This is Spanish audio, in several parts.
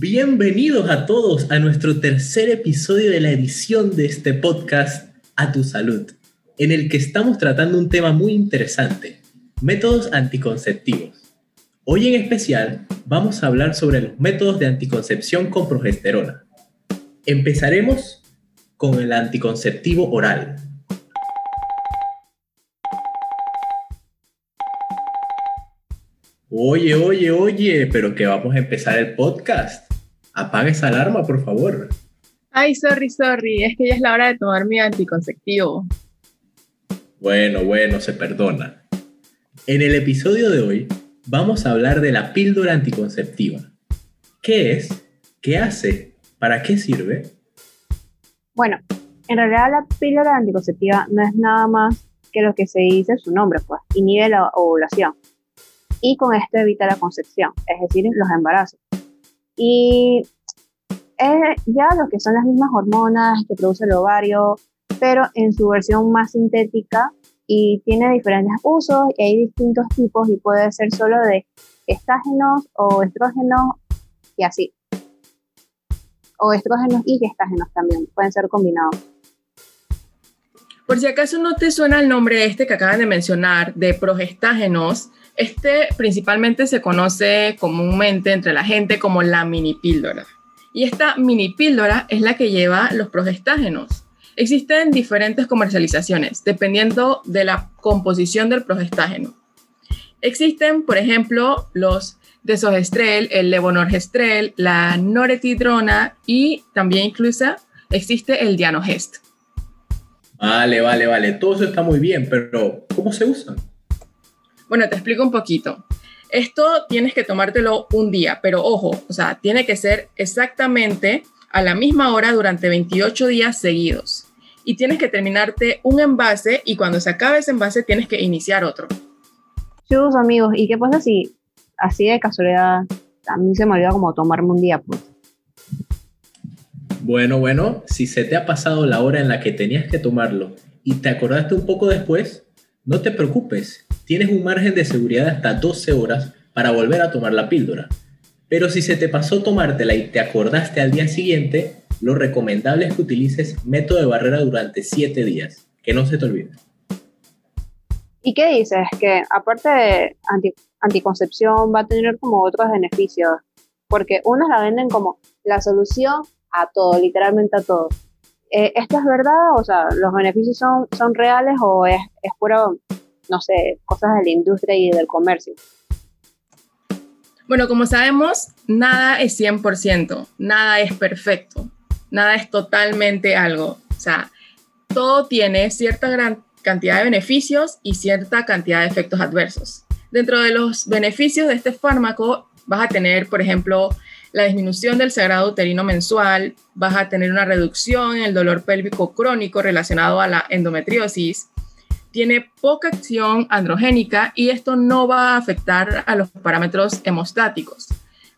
Bienvenidos a todos a nuestro tercer episodio de la edición de este podcast A tu Salud, en el que estamos tratando un tema muy interesante, métodos anticonceptivos. Hoy en especial vamos a hablar sobre los métodos de anticoncepción con progesterona. Empezaremos con el anticonceptivo oral. Oye, oye, oye, pero que vamos a empezar el podcast. Apaga esa alarma, por favor. Ay, sorry, sorry, es que ya es la hora de tomar mi anticonceptivo. Bueno, bueno, se perdona. En el episodio de hoy vamos a hablar de la píldora anticonceptiva. ¿Qué es? ¿Qué hace? ¿Para qué sirve? Bueno, en realidad la píldora anticonceptiva no es nada más que lo que se dice en su nombre, pues inhibe la ovulación y con esto evita la concepción, es decir, los embarazos. Y es ya lo que son las mismas hormonas que produce el ovario, pero en su versión más sintética y tiene diferentes usos y hay distintos tipos y puede ser solo de estágenos o estrógenos y así. O estrógenos y gestágenos también, pueden ser combinados. Por si acaso no te suena el nombre este que acaban de mencionar, de progestágenos, este principalmente se conoce comúnmente entre la gente como la mini píldora. Y esta mini píldora es la que lleva los progestágenos. Existen diferentes comercializaciones dependiendo de la composición del progestágeno. Existen, por ejemplo, los desogestrel, el levonorgestrel, la noretidrona y también incluso existe el dianogest. Vale, vale, vale. Todo eso está muy bien, pero ¿cómo se usan? Bueno, te explico un poquito. Esto tienes que tomártelo un día, pero ojo, o sea, tiene que ser exactamente a la misma hora durante 28 días seguidos. Y tienes que terminarte un envase y cuando se acabe ese envase tienes que iniciar otro. Chus, amigos, ¿y qué pasa si así de casualidad a mí se me olvida como tomarme un día, pues? Bueno, bueno, si se te ha pasado la hora en la que tenías que tomarlo y te acordaste un poco después, no te preocupes, tienes un margen de seguridad de hasta 12 horas para volver a tomar la píldora. Pero si se te pasó tomártela y te acordaste al día siguiente, lo recomendable es que utilices método de barrera durante 7 días, que no se te olvide. ¿Y qué dices? Que aparte de anticoncepción va a tener como otros beneficios, porque unos la venden como la solución a todo, literalmente a todo. Eh, ¿Esto es verdad? O sea, ¿los beneficios son, reales o es, es puro, no sé, cosas de la industria y del comercio? Bueno, como sabemos, nada es 100%, nada es perfecto, nada es totalmente algo. O sea, todo tiene cierta gran cantidad de beneficios y cierta cantidad de efectos adversos. Dentro de los beneficios de este fármaco vas a tener, por ejemplo, la disminución del sagrado uterino mensual, vas a tener una reducción en el dolor pélvico crónico relacionado a la endometriosis, tiene poca acción androgénica y esto no va a afectar a los parámetros hemostáticos.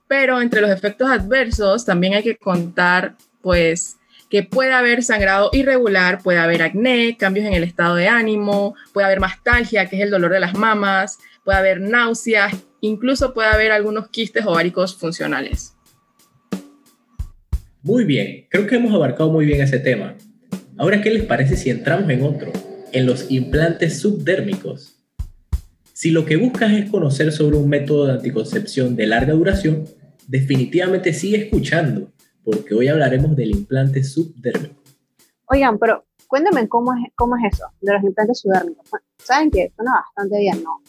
Pero entre los efectos adversos también hay que contar pues que puede haber sangrado irregular, puede haber acné, cambios en el estado de ánimo, puede haber mastalgia, que es el dolor de las mamas, puede haber náuseas, incluso puede haber algunos quistes ováricos funcionales. Muy bien, creo que hemos abarcado muy bien ese tema. Ahora, ¿qué les parece si entramos en otro, en los implantes subdérmicos? Si lo que buscas es conocer sobre un método de anticoncepción de larga duración, definitivamente sigue escuchando, porque hoy hablaremos del implante subdérmico. Oigan, pero cuéntame cómo es, cómo es eso, de los implantes subdérmicos. ¿Saben qué? Suena bastante bien, ¿no?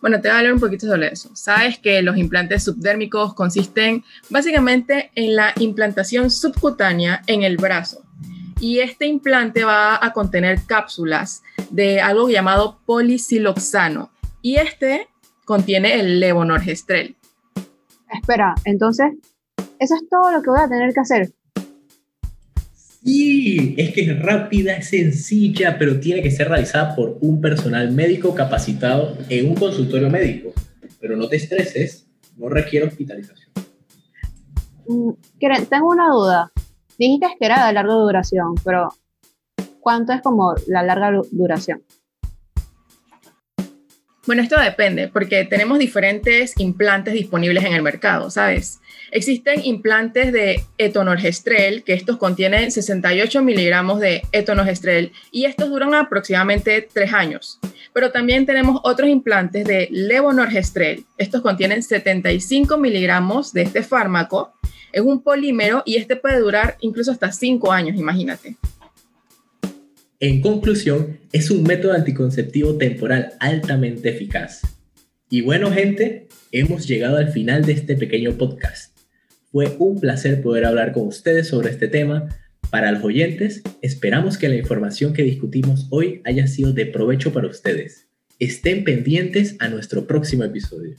Bueno, te voy a hablar un poquito sobre eso. Sabes que los implantes subdérmicos consisten básicamente en la implantación subcutánea en el brazo. Y este implante va a contener cápsulas de algo llamado polisiloxano. Y este contiene el levonorgestrel. Espera, entonces, eso es todo lo que voy a tener que hacer. Sí, es que es rápida, es sencilla, pero tiene que ser realizada por un personal médico capacitado en un consultorio médico. Pero no te estreses, no requiere hospitalización. Mm, tengo una duda. Dijiste que era de larga duración, pero ¿cuánto es como la larga duración? Bueno, esto depende, porque tenemos diferentes implantes disponibles en el mercado, ¿sabes? Existen implantes de etonorgestrel, que estos contienen 68 miligramos de etonorgestrel y estos duran aproximadamente tres años. Pero también tenemos otros implantes de levonorgestrel. Estos contienen 75 miligramos de este fármaco. Es un polímero y este puede durar incluso hasta cinco años, imagínate. En conclusión, es un método anticonceptivo temporal altamente eficaz. Y bueno, gente, hemos llegado al final de este pequeño podcast. Fue un placer poder hablar con ustedes sobre este tema. Para los oyentes, esperamos que la información que discutimos hoy haya sido de provecho para ustedes. Estén pendientes a nuestro próximo episodio.